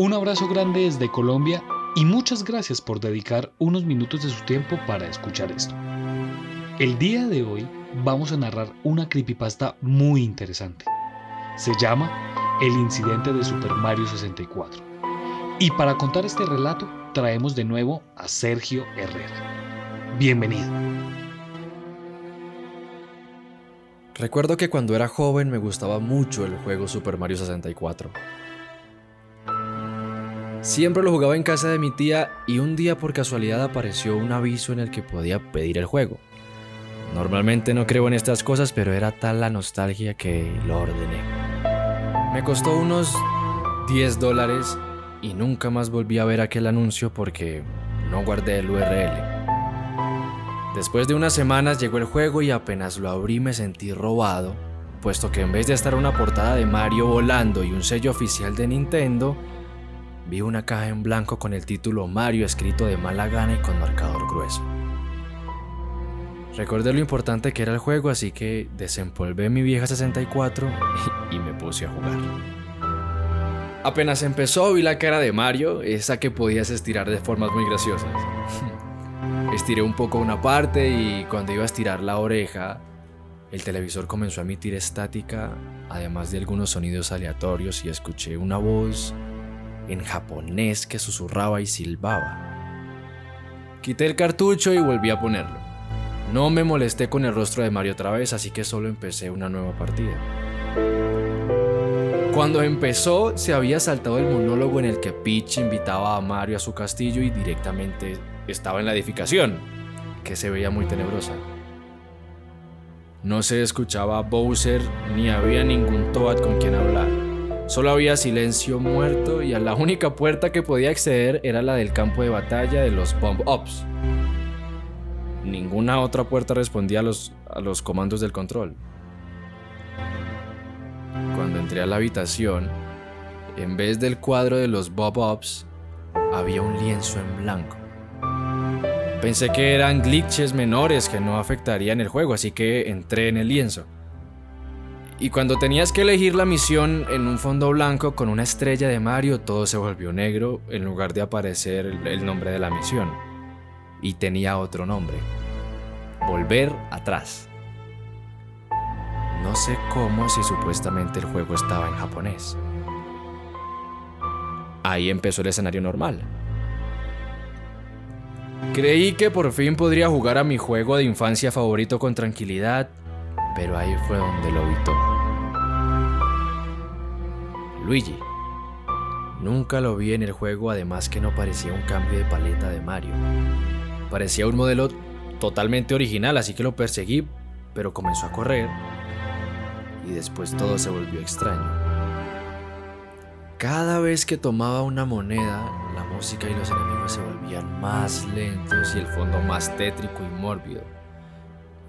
Un abrazo grande desde Colombia y muchas gracias por dedicar unos minutos de su tiempo para escuchar esto. El día de hoy vamos a narrar una creepypasta muy interesante. Se llama El incidente de Super Mario 64. Y para contar este relato traemos de nuevo a Sergio Herrera. Bienvenido. Recuerdo que cuando era joven me gustaba mucho el juego Super Mario 64. Siempre lo jugaba en casa de mi tía y un día por casualidad apareció un aviso en el que podía pedir el juego. Normalmente no creo en estas cosas, pero era tal la nostalgia que lo ordené. Me costó unos 10 dólares y nunca más volví a ver aquel anuncio porque no guardé el URL. Después de unas semanas llegó el juego y apenas lo abrí me sentí robado, puesto que en vez de estar una portada de Mario volando y un sello oficial de Nintendo, vi una caja en blanco con el título Mario escrito de mala gana y con marcador grueso. Recordé lo importante que era el juego, así que desempolvé mi vieja 64 y, me puse a jugar. Apenas empezó vi la cara de Mario, esa que podías estirar de formas muy graciosas. Estiré un poco una parte y cuando iba a estirar la oreja, el televisor comenzó a emitir estática, además de algunos sonidos aleatorios y escuché una voz en japonés que susurraba y silbaba. Quité el cartucho y volví a ponerlo. No me molesté con el rostro de Mario otra vez, así que solo empecé una nueva partida. Cuando empezó, se había saltado el monólogo en el que Peach invitaba a Mario a su castillo y directamente estaba en la edificación, que se veía muy tenebrosa. No se escuchaba Bowser ni había ningún Toad con quien hablar. Solo había silencio muerto y a la única puerta que podía acceder era la del campo de batalla de los Bomb Ops. Ninguna otra puerta respondía a los, a los comandos del control. Cuando entré a la habitación, en vez del cuadro de los Bob Ops, había un lienzo en blanco. Pensé que eran glitches menores que no afectarían el juego, así que entré en el lienzo. Y cuando tenías que elegir la misión en un fondo blanco con una estrella de Mario, todo se volvió negro en lugar de aparecer el nombre de la misión. Y tenía otro nombre. Volver atrás. No sé cómo si supuestamente el juego estaba en japonés. Ahí empezó el escenario normal. Creí que por fin podría jugar a mi juego de infancia favorito con tranquilidad, pero ahí fue donde lo vi todo. Luigi. Nunca lo vi en el juego, además que no parecía un cambio de paleta de Mario. Parecía un modelo totalmente original, así que lo perseguí, pero comenzó a correr y después todo se volvió extraño. Cada vez que tomaba una moneda, la música y los enemigos se volvían más lentos y el fondo más tétrico y mórbido.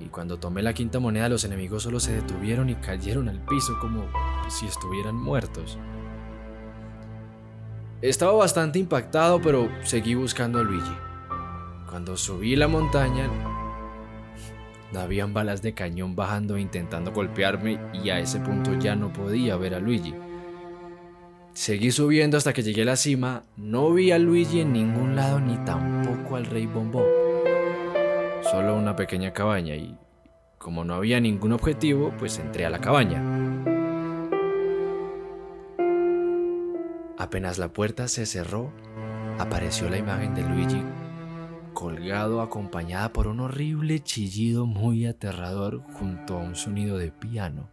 Y cuando tomé la quinta moneda, los enemigos solo se detuvieron y cayeron al piso como si estuvieran muertos. Estaba bastante impactado, pero seguí buscando a Luigi. Cuando subí la montaña, habían balas de cañón bajando e intentando golpearme y a ese punto ya no podía ver a Luigi. Seguí subiendo hasta que llegué a la cima, no vi a Luigi en ningún lado ni tampoco al rey bombón. Solo una pequeña cabaña y como no había ningún objetivo, pues entré a la cabaña. Apenas la puerta se cerró, apareció la imagen de Luigi colgado acompañada por un horrible chillido muy aterrador junto a un sonido de piano.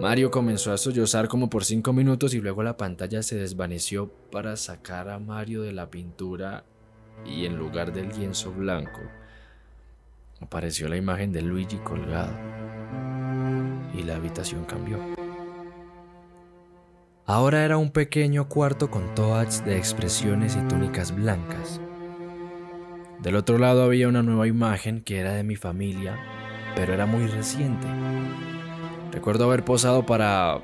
Mario comenzó a sollozar como por cinco minutos y luego la pantalla se desvaneció para sacar a Mario de la pintura y en lugar del lienzo blanco apareció la imagen de Luigi colgado y la habitación cambió. Ahora era un pequeño cuarto con toads de expresiones y túnicas blancas. Del otro lado había una nueva imagen que era de mi familia, pero era muy reciente. Recuerdo haber posado para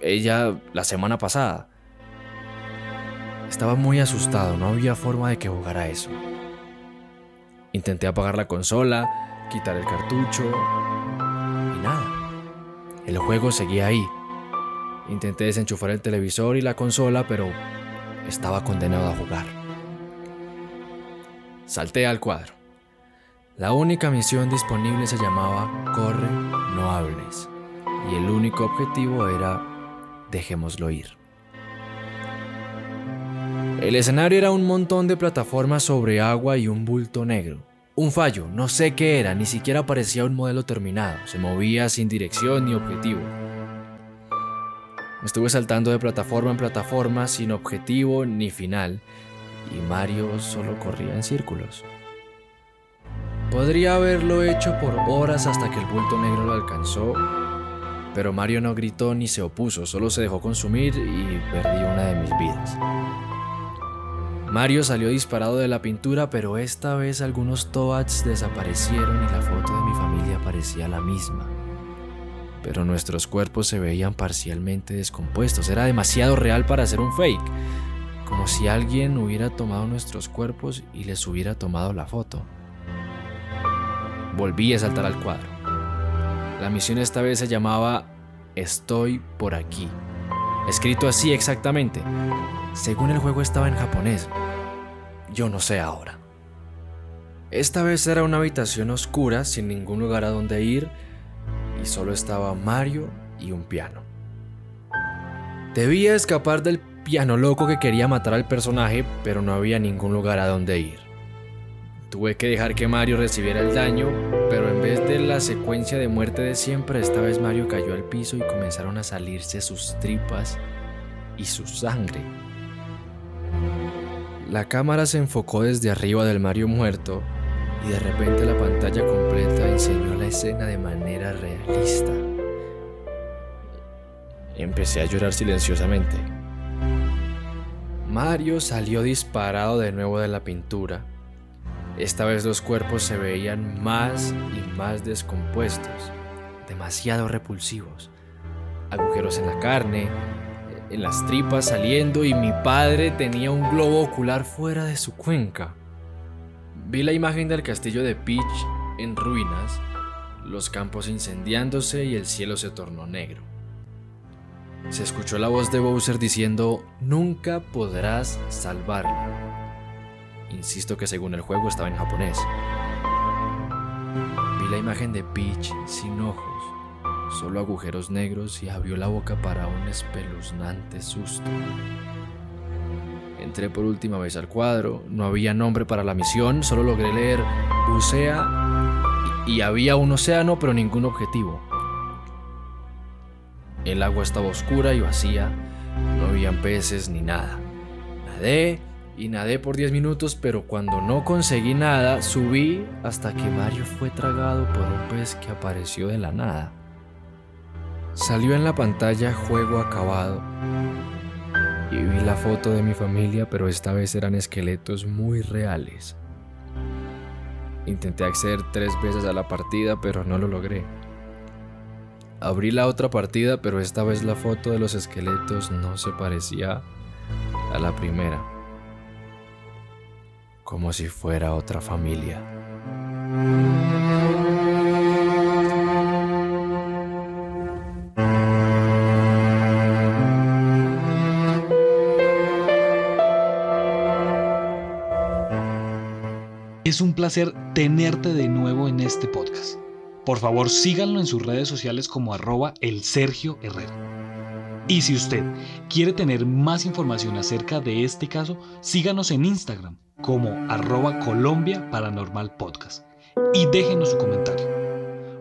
ella la semana pasada. Estaba muy asustado, no había forma de que jugara eso. Intenté apagar la consola, quitar el cartucho y nada. El juego seguía ahí. Intenté desenchufar el televisor y la consola, pero estaba condenado a jugar. Salté al cuadro. La única misión disponible se llamaba Corre, no hables. Y el único objetivo era Dejémoslo ir. El escenario era un montón de plataformas sobre agua y un bulto negro. Un fallo, no sé qué era, ni siquiera parecía un modelo terminado, se movía sin dirección ni objetivo. Estuve saltando de plataforma en plataforma sin objetivo ni final, y Mario solo corría en círculos. Podría haberlo hecho por horas hasta que el bulto negro lo alcanzó, pero Mario no gritó ni se opuso, solo se dejó consumir y perdí una de mis vidas. Mario salió disparado de la pintura, pero esta vez algunos Toads desaparecieron y la foto de mi familia parecía la misma. Pero nuestros cuerpos se veían parcialmente descompuestos, era demasiado real para ser un fake, como si alguien hubiera tomado nuestros cuerpos y les hubiera tomado la foto. Volví a saltar al cuadro. La misión esta vez se llamaba Estoy por aquí. Escrito así exactamente. Según el juego estaba en japonés. Yo no sé ahora. Esta vez era una habitación oscura sin ningún lugar a donde ir y solo estaba Mario y un piano. Debía escapar del piano loco que quería matar al personaje, pero no había ningún lugar a donde ir. Tuve que dejar que Mario recibiera el daño, pero en vez de la secuencia de muerte de siempre, esta vez Mario cayó al piso y comenzaron a salirse sus tripas y su sangre. La cámara se enfocó desde arriba del Mario muerto y de repente la pantalla completa enseñó la escena de manera realista. Empecé a llorar silenciosamente. Mario salió disparado de nuevo de la pintura esta vez los cuerpos se veían más y más descompuestos, demasiado repulsivos. Agujeros en la carne, en las tripas saliendo y mi padre tenía un globo ocular fuera de su cuenca. Vi la imagen del castillo de Peach en ruinas, los campos incendiándose y el cielo se tornó negro. Se escuchó la voz de Bowser diciendo, nunca podrás salvarla. Insisto que según el juego estaba en japonés. Vi la imagen de Peach sin ojos, solo agujeros negros y abrió la boca para un espeluznante susto. Entré por última vez al cuadro, no había nombre para la misión, solo logré leer bucea y, había un océano pero ningún objetivo. El agua estaba oscura y vacía, no habían peces ni nada. Nadé y nadé por 10 minutos, pero cuando no conseguí nada, subí hasta que Mario fue tragado por un pez que apareció de la nada. Salió en la pantalla juego acabado y vi la foto de mi familia, pero esta vez eran esqueletos muy reales. Intenté acceder tres veces a la partida, pero no lo logré. Abrí la otra partida, pero esta vez la foto de los esqueletos no se parecía a la primera como si fuera otra familia. Es un placer tenerte de nuevo en este podcast. Por favor, síganlo en sus redes sociales como arroba el Sergio Herrera. Y si usted quiere tener más información acerca de este caso, síganos en Instagram como arroba Colombia Paranormal Podcast y déjenos su comentario.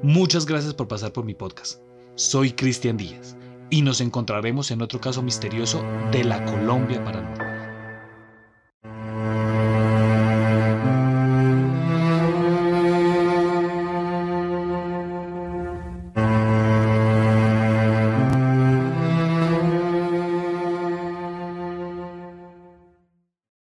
Muchas gracias por pasar por mi podcast. Soy Cristian Díaz y nos encontraremos en otro caso misterioso de la Colombia Paranormal.